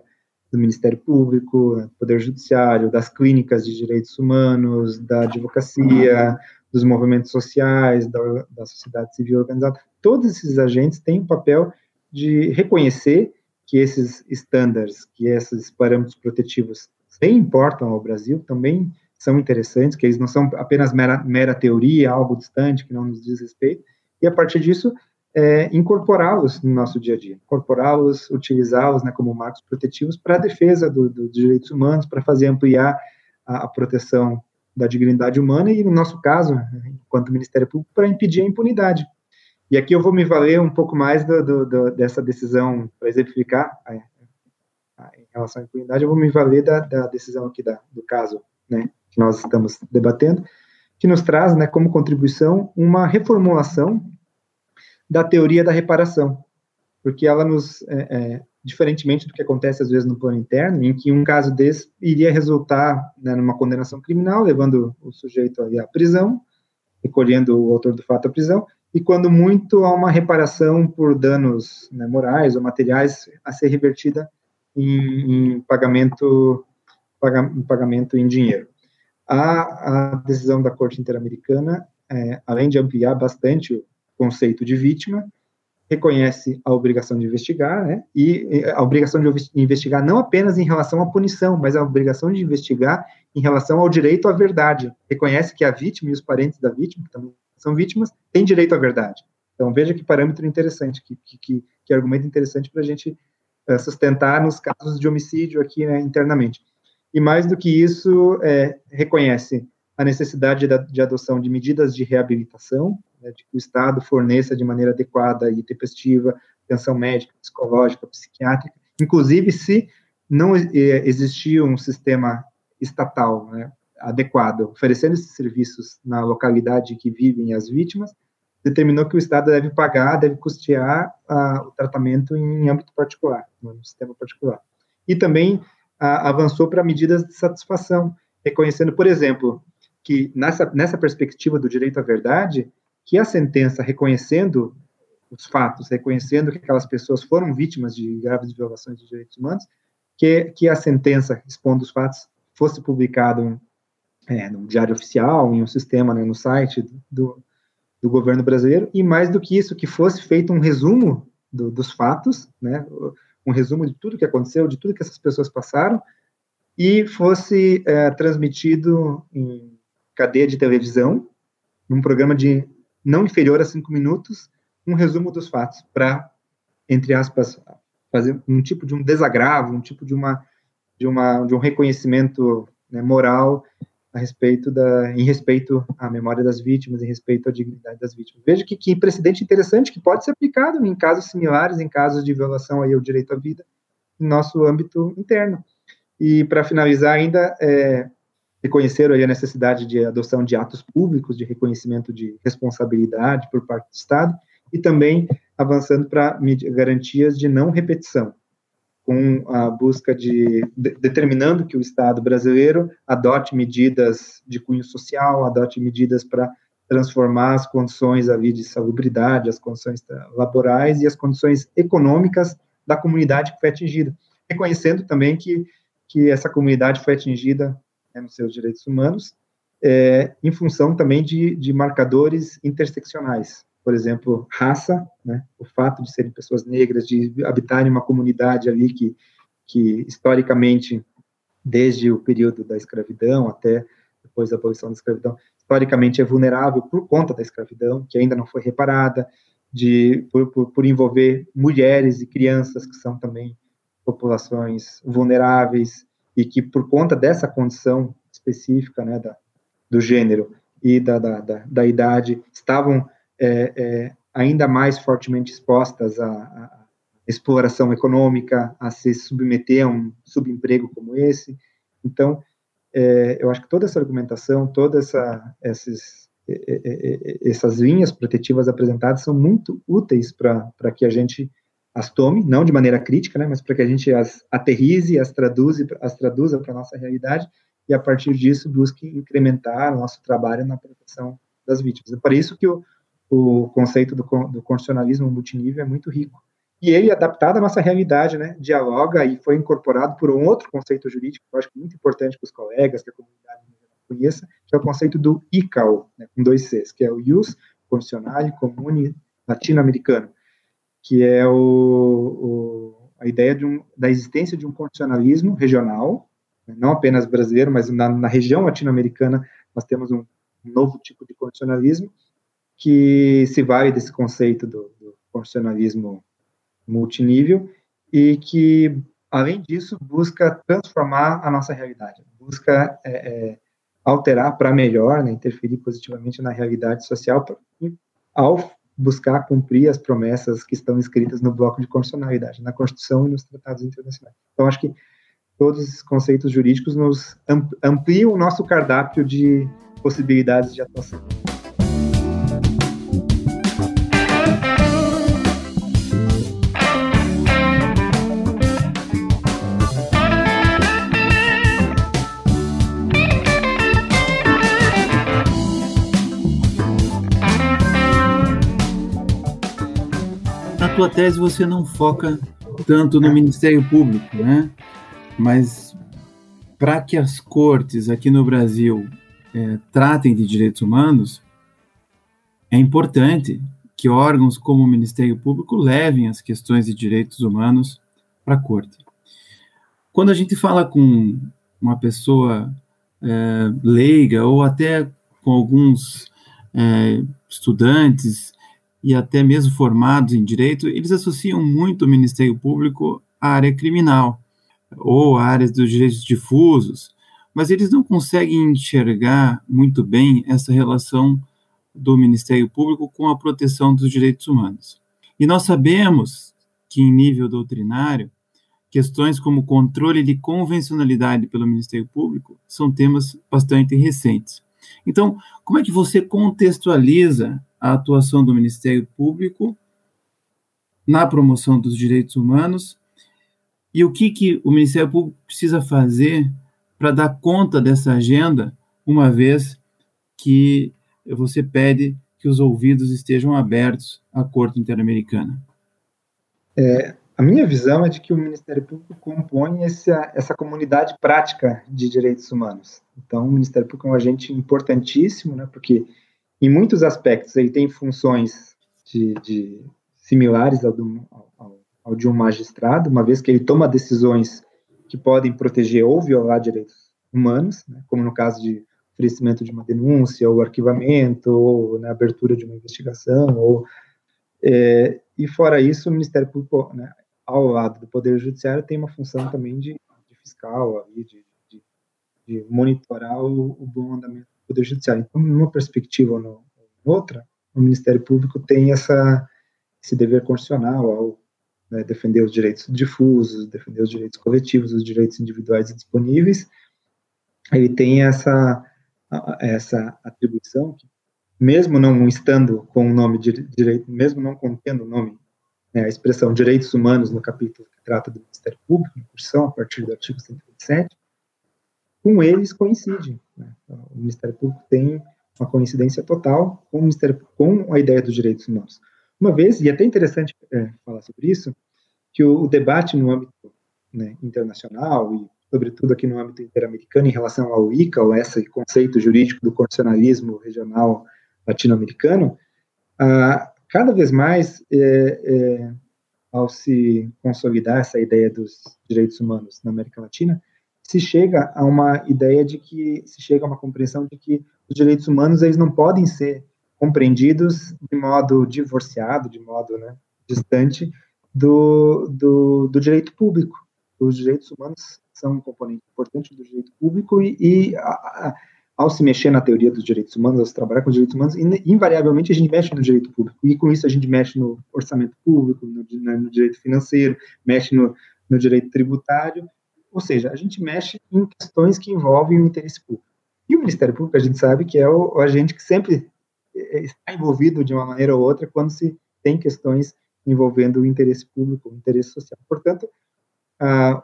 do Ministério Público, né, Poder Judiciário, das clínicas de direitos humanos, da advocacia, dos movimentos sociais, da, da sociedade civil organizada. Todos esses agentes têm o papel de reconhecer que esses estándares, que esses parâmetros protetivos também importam ao Brasil, também são interessantes, que eles não são apenas mera, mera teoria, algo distante que não nos diz respeito, e a partir disso é, incorporá-los no nosso dia a dia, incorporá-los, utilizá-los né, como marcos protetivos para a defesa do, do, dos direitos humanos, para fazer ampliar a, a, proteção da dignidade humana e, no nosso caso, enquanto Ministério Público, para impedir a impunidade. E aqui eu vou me valer um pouco mais do, dessa decisão para exemplificar a, a, em relação à impunidade, eu vou me valer da, da decisão aqui da, do caso né, que nós estamos debatendo, que nos traz né, como contribuição uma reformulação da teoria da reparação, porque ela nos, é, é, diferentemente do que acontece às vezes no plano interno, em que um caso desse iria resultar né, numa condenação criminal, levando o sujeito à prisão, recolhendo o autor do fato à prisão, e quando muito há uma reparação por danos né, morais ou materiais a ser revertida em, em pagamento, paga, em pagamento em dinheiro. A, a decisão da Corte Interamericana, é, além de ampliar bastante conceito de vítima, reconhece a obrigação de investigar, né, e a obrigação de investigar não apenas em relação à punição, mas a obrigação de investigar em relação ao direito à verdade. Reconhece que a vítima e os parentes da vítima, que também são vítimas, têm direito à verdade. Então, veja que parâmetro interessante, que, que, que argumento interessante para a gente uh, sustentar nos casos de homicídio aqui né, internamente. E mais do que isso, é, reconhece a necessidade de, de adoção de medidas de reabilitação, né, de que o Estado forneça de maneira adequada e tempestiva atenção médica, psicológica, psiquiátrica, inclusive se não existia um sistema estatal né, adequado oferecendo esses serviços na localidade que vivem as vítimas, determinou que o Estado deve pagar, deve custear uh, o tratamento em âmbito particular, no sistema particular. E também avançou para medidas de satisfação, reconhecendo, por exemplo, que nessa, nessa perspectiva do direito à verdade, que a sentença reconhecendo os fatos, reconhecendo que aquelas pessoas foram vítimas de graves violações de direitos humanos, que, que a sentença expondo os fatos fosse publicado é, no diário oficial, em um sistema, né, no site do, do governo brasileiro, e mais do que isso, que fosse feito um resumo do, dos fatos, né, um resumo de tudo que aconteceu, de tudo que essas pessoas passaram, e fosse é, transmitido em cadeia de televisão, num programa de não inferior a cinco minutos, um resumo dos fatos, para, entre aspas, fazer um tipo de um desagravo, um tipo de uma de uma de um reconhecimento né, moral a respeito da em respeito à memória das vítimas, em respeito à dignidade das vítimas. Veja que, que precedente interessante que pode ser aplicado em casos similares, em casos de violação aí ao direito à vida, no nosso âmbito interno. E para finalizar ainda, é, reconheceram a necessidade de adoção de atos públicos de reconhecimento de responsabilidade por parte do Estado e também avançando para garantias de não repetição, com a busca de, de, determinando que o Estado brasileiro adote medidas de cunho social, adote medidas para transformar as condições ali de salubridade, as condições laborais e as condições econômicas da comunidade que foi atingida, reconhecendo também que que essa comunidade foi atingida né, nos seus direitos humanos, é, em função também de, de marcadores interseccionais, por exemplo, raça, né, o fato de serem pessoas negras, de habitarem uma comunidade ali que, que historicamente, desde o período da escravidão até depois da abolição da escravidão, historicamente é vulnerável por conta da escravidão, que ainda não foi reparada, de por, por, por envolver mulheres e crianças que são também populações vulneráveis, e que por conta dessa condição específica, né, da, do gênero e da, da, da, da idade, estavam é, é, ainda mais fortemente expostas à, à, exploração econômica, a se submeter a um subemprego como esse. Então, é, eu acho que toda essa argumentação, todas essa, essas linhas protetivas apresentadas são muito úteis para que a gente as tome, não de maneira crítica, né, mas para que a gente as aterrize, as traduza, as traduza para a nossa realidade e a partir disso busque incrementar o nosso trabalho na proteção das vítimas. É por isso que o, o conceito do, do constitucionalismo multinível é muito rico. E ele, adaptado à nossa realidade, né, dialoga e foi incorporado por um outro conceito jurídico que eu acho muito importante para os colegas, que a comunidade conheça, que é o conceito do ICAO, né, com dois Cs, que é o Ius Constitucional Comune Latino-Americano que é o, o, a ideia um, da existência de um constitucionalismo regional, né, não apenas brasileiro, mas na, na região latino-americana, nós temos um novo tipo de constitucionalismo que se vale desse conceito do, do multinível e que, além disso, busca transformar a nossa realidade, busca é, é, alterar para melhor, né, interferir positivamente na realidade social, pra, ao buscar cumprir as promessas que estão escritas no bloco de constitucionalidade, na Constituição e nos tratados internacionais. Então, acho que todos esses conceitos jurídicos nos ampliam o nosso cardápio de possibilidades de atuação. Tua tese você não foca tanto no Ministério Público, né? Mas para que as cortes aqui no Brasil é, tratem de direitos humanos, é importante que órgãos como o Ministério Público levem as questões de direitos humanos para a corte. Quando a gente fala com uma pessoa é, leiga ou até com alguns é, estudantes e até mesmo formados em direito, eles associam muito o Ministério Público à área criminal ou à área dos direitos difusos, mas eles não conseguem enxergar muito bem essa relação do Ministério Público com a proteção dos direitos humanos. E nós sabemos que, em nível doutrinário, questões como controle de convencionalidade pelo Ministério Público são temas bastante recentes. Então, como é que você contextualiza a atuação do Ministério Público na promoção dos direitos humanos e o que, que o Ministério Público precisa fazer para dar conta dessa agenda, uma vez que você pede que os ouvidos estejam abertos à Corte Interamericana? É, a minha visão é de que o Ministério Público compõe essa, essa comunidade prática de direitos humanos. Então, o Ministério Público é um agente importantíssimo, né, porque em muitos aspectos, ele tem funções de, de similares ao, do, ao, ao, de um magistrado, uma vez que ele toma decisões que podem proteger ou violar direitos humanos, né, como no caso de oferecimento de uma denúncia, ou arquivamento, ou na né, abertura de uma investigação, ou é, e fora isso, o Ministério Público, né, ao lado do Poder Judiciário, tem uma função também de, de fiscal, de, de, de monitorar o, o, bom andamento Poder Judiciário. Então, numa perspectiva ou outra, o Ministério Público tem essa, esse dever constitucional ao né, defender os direitos difusos, defender os direitos coletivos, os direitos individuais e disponíveis. Ele tem essa, essa atribuição que, mesmo não estando com o nome de direito, mesmo não contendo o nome, né, a expressão direitos humanos no capítulo que trata do Ministério Público, Constituição, a partir do artigo 127, com eles coincide. Né? O Ministério Público tem uma coincidência total com, o Ministério, com a ideia dos direitos humanos. Uma vez, e é até interessante é, falar sobre isso, que o, o debate no âmbito né, internacional e, sobretudo, aqui no âmbito interamericano em relação ao ICA, ou esse conceito jurídico do constitucionalismo regional latino-americano, ah, cada vez mais, é, é, ao se consolidar essa ideia dos direitos humanos na América Latina, se chega a uma ideia de que se chega a uma compreensão de que os direitos humanos eles não podem ser compreendidos de modo divorciado, de modo né, distante do, do, do, direito público. Os direitos humanos são um componente importante do direito público e, e a, a, ao se mexer na teoria dos direitos humanos, ao se trabalhar com os direitos humanos, invariavelmente a gente mexe no direito público. E com isso a gente mexe no orçamento público, no, no direito financeiro, mexe no, no direito tributário, ou seja, a gente mexe em questões que envolvem o interesse público. E o Ministério Público, a gente sabe que é o, o agente que sempre é, é, está envolvido de uma maneira ou outra quando se tem questões envolvendo o interesse público, o interesse social. Portanto,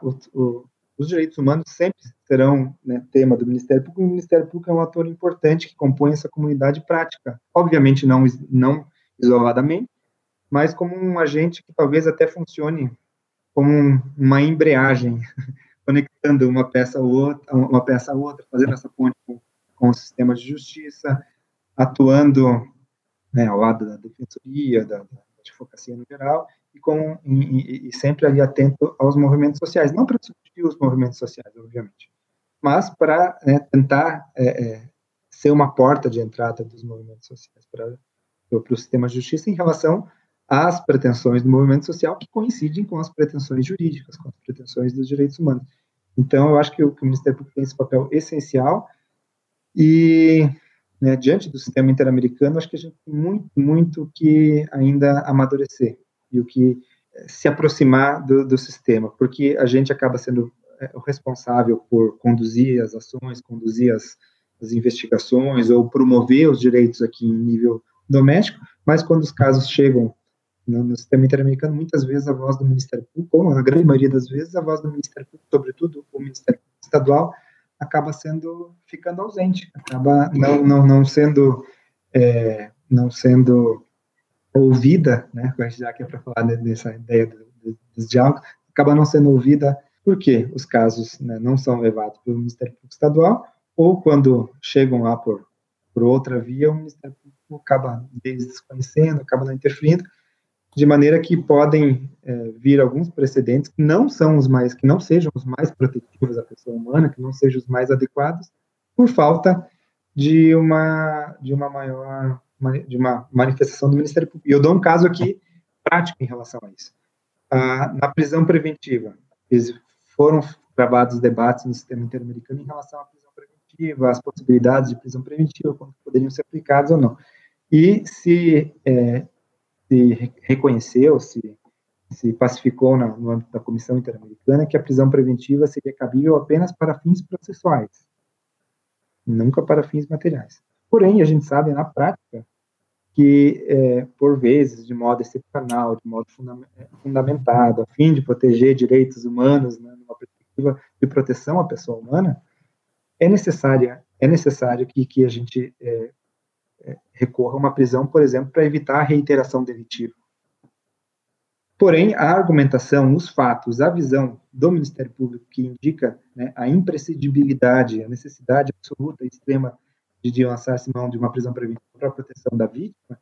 o, o, os direitos humanos sempre serão né, tema do Ministério Público, e o Ministério Público é um ator importante que compõe essa comunidade prática. Obviamente, não, não isoladamente, mas como um agente que talvez até funcione como uma embreagem conectando uma peça a outra, uma peça a outra, fazendo essa ponte com, com o sistema de justiça, atuando né, ao lado da defensoria, da, da advocacia no geral, e, com, e, e, sempre ali atento aos movimentos sociais, não para substituir os movimentos sociais, obviamente, mas para né, tentar é, é, ser uma porta de entrada dos movimentos sociais para o sistema de justiça em relação às pretensões do movimento social que coincidem com as pretensões jurídicas, com as pretensões dos direitos humanos. Então, eu acho que o, que o Ministério Público tem esse papel essencial. E, né, diante do sistema interamericano, acho que a gente tem muito, muito que ainda amadurecer e o que eh, se aproximar do, do sistema, porque a gente acaba sendo eh, o responsável por conduzir as ações, conduzir as, as investigações ou promover os direitos aqui em nível doméstico, mas quando os casos chegam no, no, sistema interamericano, muitas vezes a voz do Ministério Público, ou na grande maioria das vezes, a voz do Ministério Público, sobretudo o Ministério Público Estadual, acaba sendo ficando ausente, acaba não, não, não sendo é, não sendo ouvida, né, já que é para falar dessa ideia do, do, dos diálogos, acaba não sendo ouvida porque os casos né, não são levados pelo Ministério Público Estadual ou quando chegam lá por, por outra via, o Ministério Público acaba desconhecendo, acaba não interferindo, de maneira que podem é, vir alguns precedentes que não são os mais, que não sejam os mais protetivos à pessoa humana, que não sejam os mais adequados, por falta de uma de uma maior de uma manifestação do Ministério Público. E eu dou um caso aqui prático em relação a isso. Ah, na prisão preventiva, foram gravados debates no sistema interamericano em relação à prisão preventiva, as possibilidades de prisão preventiva, quando poderiam ser aplicadas ou não. E se é, se reconheceu, se, se pacificou na, no âmbito da Comissão Interamericana que a prisão preventiva seria cabível apenas para fins processuais, nunca para fins materiais. Porém, a gente sabe na prática que, é, por vezes, de modo excepcional, de modo é, fundamentado, a fim de proteger direitos humanos, né, numa perspectiva de proteção à pessoa humana, é necessária é necessário que, que a gente é, recorra a uma prisão, por exemplo, para evitar a reiteração delitiva. Porém, a argumentação, os fatos, a visão do Ministério Público que indica né, a imprescindibilidade, a necessidade absoluta e extrema de lançar-se mão de uma prisão preventiva para a proteção da vítima,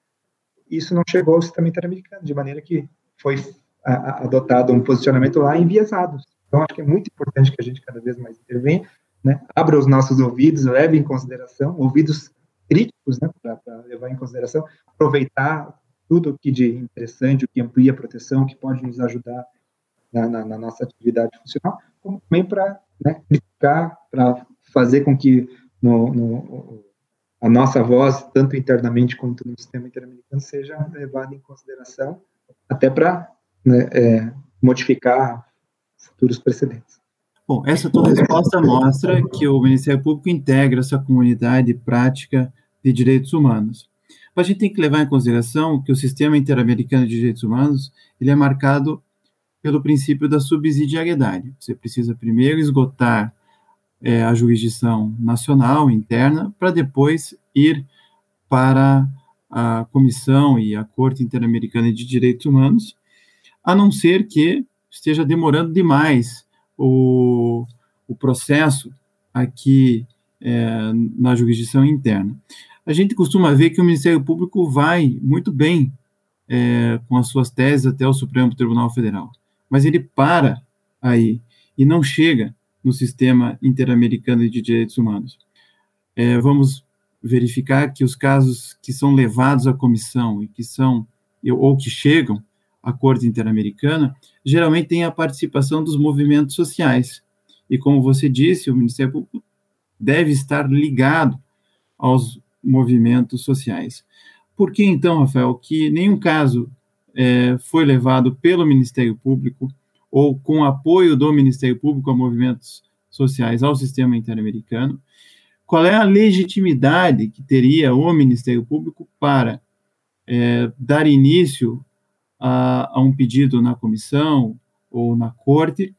isso não chegou ao sistema interamericano, de maneira que foi adotado um posicionamento lá enviesado. Então, acho que é muito importante que a gente cada vez mais intervenha, né, abra os nossos ouvidos, leve em consideração, ouvidos críticos, né, para levar em consideração, aproveitar tudo o que de interessante, o que amplia a proteção, o que pode nos ajudar na, na, na nossa atividade funcional, como também para né, criticar, para fazer com que no, no, a nossa voz, tanto internamente quanto no sistema interamericano, seja levada em consideração, até para né, é, modificar futuros precedentes. Bom, essa tua resposta mostra que o Ministério Público integra essa comunidade prática de direitos humanos. Mas a gente tem que levar em consideração que o sistema interamericano de direitos humanos ele é marcado pelo princípio da subsidiariedade. Você precisa primeiro esgotar é, a jurisdição nacional interna para depois ir para a Comissão e a Corte Interamericana de Direitos Humanos, a não ser que esteja demorando demais o, o processo aqui é, na jurisdição interna. A gente costuma ver que o Ministério Público vai muito bem é, com as suas teses até o Supremo Tribunal Federal, mas ele para aí e não chega no sistema interamericano de direitos humanos. É, vamos verificar que os casos que são levados à comissão e que são ou que chegam a Corte Interamericana, geralmente tem a participação dos movimentos sociais. E como você disse, o Ministério Público deve estar ligado aos movimentos sociais. Por que então, Rafael, que nenhum caso é, foi levado pelo Ministério Público ou com apoio do Ministério Público a movimentos sociais ao sistema interamericano? Qual é a legitimidade que teria o Ministério Público para é, dar início a, a um pedido na comissão ou na corte,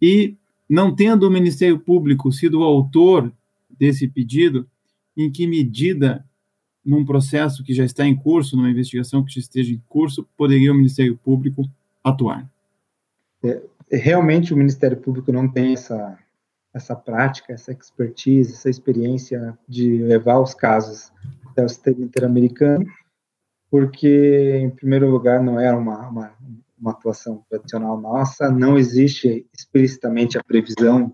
e não tendo o Ministério Público sido o autor desse pedido, em que medida, num processo que já está em curso, numa investigação que já esteja em curso, poderia o Ministério Público atuar? É, realmente o Ministério Público não tem essa, essa prática, essa expertise, essa experiência de levar os casos até o sistema interamericano, porque, em primeiro lugar, não era uma, uma, uma atuação tradicional nossa, não existe explicitamente a previsão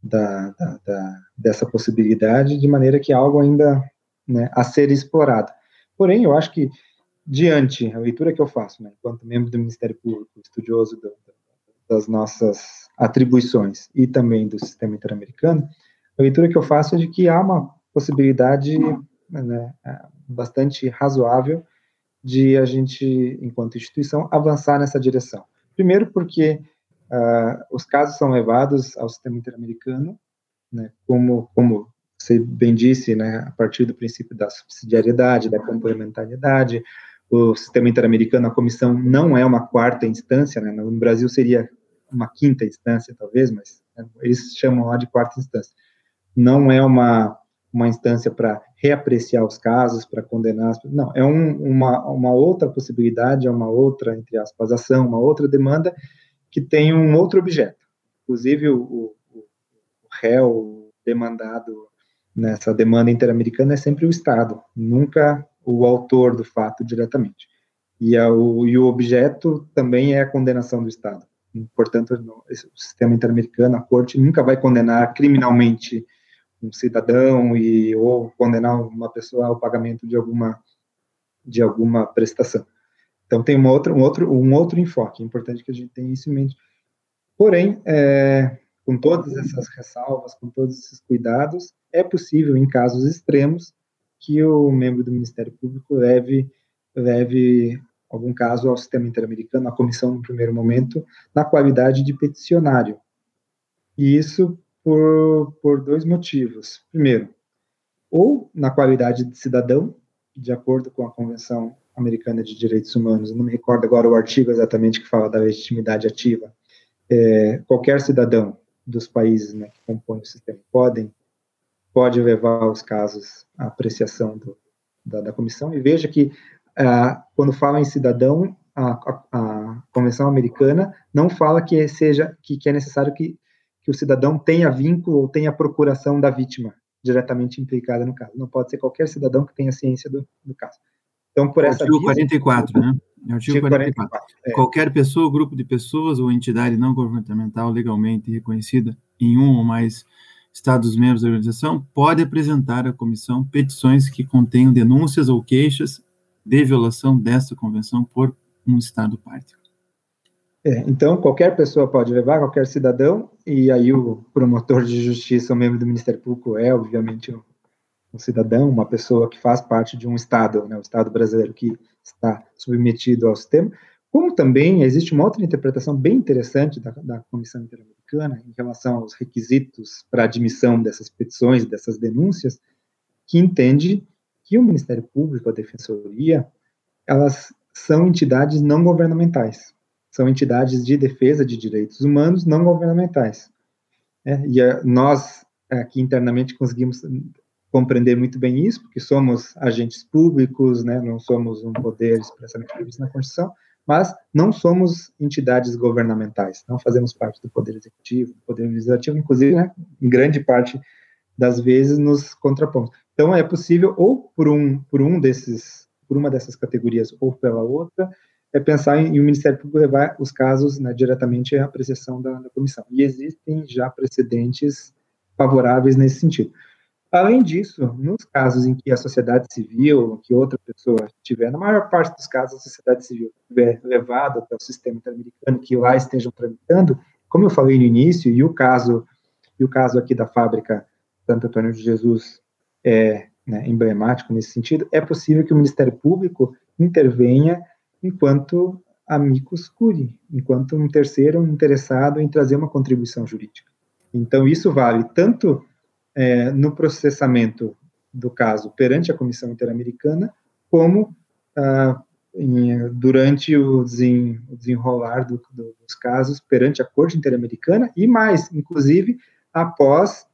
da, da, da, dessa possibilidade, de maneira que algo ainda né, a ser explorado. Porém, eu acho que, diante, a leitura que eu faço, né, enquanto membro do Ministério Público, estudioso do, das nossas atribuições e também do sistema interamericano, a leitura que eu faço é de que há uma possibilidade né, bastante razoável de a gente, enquanto instituição, avançar nessa direção. Primeiro, porque uh, os casos são levados ao sistema interamericano, né, como, como você bem disse, né, a partir do princípio da subsidiariedade, da complementariedade, o sistema interamericano, a comissão não é uma quarta instância, né, no Brasil seria uma quinta instância, talvez, mas né, eles chamam lá de quarta instância. Não é uma, uma instância para reapreciar os casos, para condenar, não, é um, uma, uma outra possibilidade, é uma outra, entre aspas, ação, uma outra demanda que tem um outro objeto. Inclusive, o, o, o réu demandado nessa demanda interamericana é sempre o Estado, nunca o autor do fato diretamente. E, a, o, e o objeto também é a condenação do Estado. Portanto, o sistema interamericano, a corte nunca vai condenar criminalmente um cidadão e ou condenar uma pessoa ao pagamento de alguma de alguma prestação. Então tem uma outra, um outro um outro enfoque. É importante que a gente tenha isso em mente. Porém, é, com todas essas ressalvas, com todos esses cuidados, é possível, em casos extremos, que o membro do Ministério Público leve, leve algum caso ao sistema interamericano, à comissão no primeiro momento, na qualidade de peticionário. E isso por, por dois motivos. Primeiro, ou na qualidade de cidadão, de acordo com a Convenção Americana de Direitos Humanos, não me recordo agora o artigo exatamente que fala da legitimidade ativa, é, qualquer cidadão dos países né, que compõem o sistema podem pode levar os casos à apreciação do, da, da, comissão e veja que ah, quando fala em cidadão a, a, a, convenção americana não fala que seja que, que é necessário que, que o cidadão tenha vínculo ou tenha procuração da vítima diretamente implicada no caso não pode ser qualquer cidadão que tenha ciência do, do caso então por essa artigo via, 44 né é o artigo 44. 44 é. Qualquer pessoa, grupo de pessoas ou entidade não governamental legalmente reconhecida em um ou mais Estados-membros da organização pode apresentar à comissão petições que contenham denúncias ou queixas de violação desta convenção por um Estado parte. É, então, qualquer pessoa pode levar, qualquer cidadão, e aí o promotor de justiça, o membro do Ministério Público, é, obviamente, um cidadão, uma pessoa que faz parte de um Estado, né, o Estado brasileiro que está submetido ao sistema, como também existe uma outra interpretação bem interessante da, da Comissão Interamericana em relação aos requisitos para admissão dessas petições, dessas denúncias, que entende que o Ministério Público, a Defensoria, elas são entidades não governamentais, são entidades de defesa de direitos humanos não governamentais. É, e a, nós, aqui internamente, conseguimos compreender muito bem isso, porque somos agentes públicos, né, não somos um poder expressamente previsto na Constituição, mas não somos entidades governamentais, não fazemos parte do Poder Executivo, do Poder Legislativo, inclusive, né, em grande parte das vezes nos contrapomos. Então, é possível, ou por um, por um desses, por uma dessas categorias, ou pela outra, é pensar em, o Ministério Público levar os casos né, diretamente à apreciação da, da comissão. E existem já precedentes favoráveis nesse sentido. Além disso, nos casos em que a sociedade civil, que outra pessoa tiver, na maior parte dos casos, a sociedade civil tiver levado até o sistema interamericano, que lá estejam tramitando, como eu falei no início, e o caso, e o caso aqui da fábrica Santo Antônio de Jesus é né, emblemático nesse sentido, é possível que o Ministério Público intervenha enquanto amicus curi, enquanto um terceiro interessado em trazer uma contribuição jurídica. Então, isso vale tanto é, no processamento do caso perante a Comissão Interamericana, como ah, em, durante o, desen, o desenrolar do, do, dos casos perante a Corte Interamericana e mais, inclusive, após,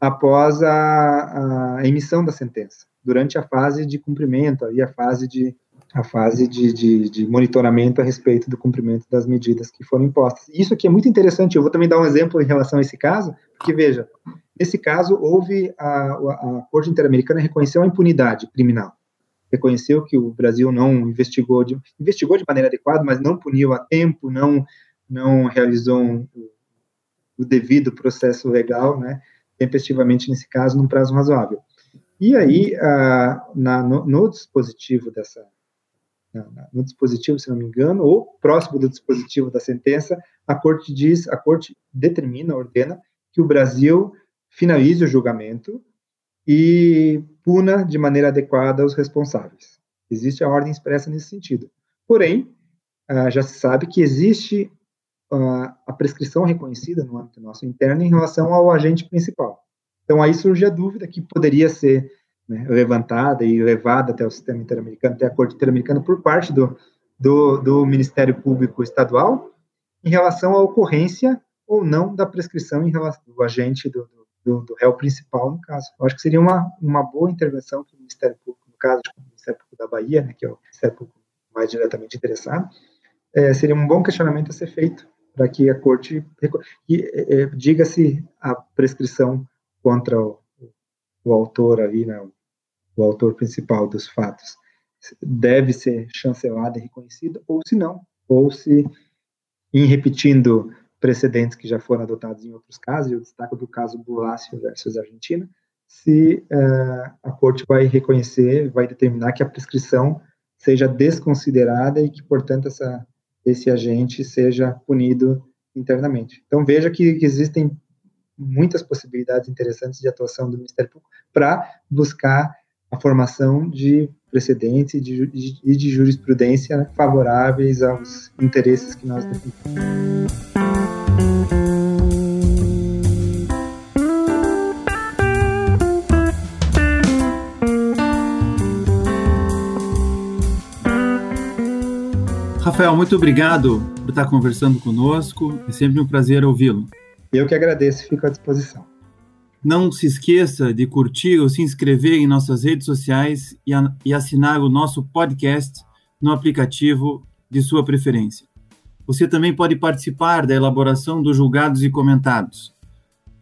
após a, a emissão da sentença, durante a fase de cumprimento, aí a fase de a fase de, de, de, monitoramento a respeito do cumprimento das medidas que foram impostas. Isso aqui é muito interessante, eu vou também dar um exemplo em relação a esse caso, porque, veja, Nesse caso, houve a, a Corte Interamericana reconheceu a impunidade criminal, reconheceu que o Brasil não investigou de, investigou de maneira adequada, mas não puniu a tempo, não não realizou um, o devido processo legal, né, tempestivamente nesse caso, num prazo razoável. E aí, ah, na, no, no, dispositivo dessa, no dispositivo, se não me engano, ou próximo do dispositivo da sentença, a corte diz, a corte determina, ordena que o Brasil finalize o julgamento e puna de maneira adequada os responsáveis. Existe a ordem expressa nesse sentido. Porém, ah, já se sabe que existe ah, a prescrição reconhecida no âmbito nosso interno em relação ao agente principal. Então, aí surge a dúvida que poderia ser né, levantada e levada até o sistema interamericano, até a Corte Interamericana, por parte do, do, do Ministério Público Estadual, em relação à ocorrência ou não da prescrição em relação do agente do, do, do réu principal, no caso. Eu acho que seria uma, uma boa intervenção que o Ministério Público, no caso, o Ministério Público da Bahia, né, que é o Ministério Público mais diretamente interessado, é, seria um bom questionamento a ser feito para que a corte é, é, diga se a prescrição contra o, o autor ali, né, o, autor principal dos fatos, deve ser chancelada e reconhecida, ou se não, ou se, em repetindo precedentes que já foram adotados em outros casos, eu destaco do caso Bulácio versus Argentina, se uh, a corte vai reconhecer, vai determinar que a prescrição seja desconsiderada e que, portanto, essa, esse agente seja punido internamente. Então, veja que existem muitas possibilidades interessantes de atuação do Ministério Público para buscar a formação de precedentes e de, de, de, jurisprudência favoráveis aos interesses que nós defendemos. Rafael, muito obrigado por estar conversando conosco. É sempre um prazer ouvi-lo. Eu que agradeço, fico à disposição. Não se esqueça de curtir ou se inscrever em nossas redes sociais e, a, e assinar o nosso podcast no aplicativo de sua preferência. Você também pode participar da elaboração dos julgados e comentados.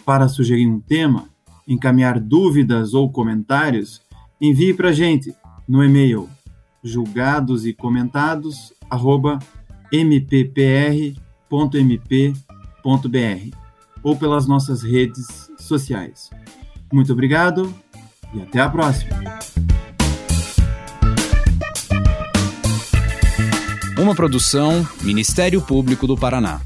Para sugerir um tema, encaminhar dúvidas ou comentários, envie para a gente no e-mail julgados e comentados mppr.mp.br ou pelas nossas redes sociais. Muito obrigado e até a próxima. Uma produção Ministério Público do Paraná.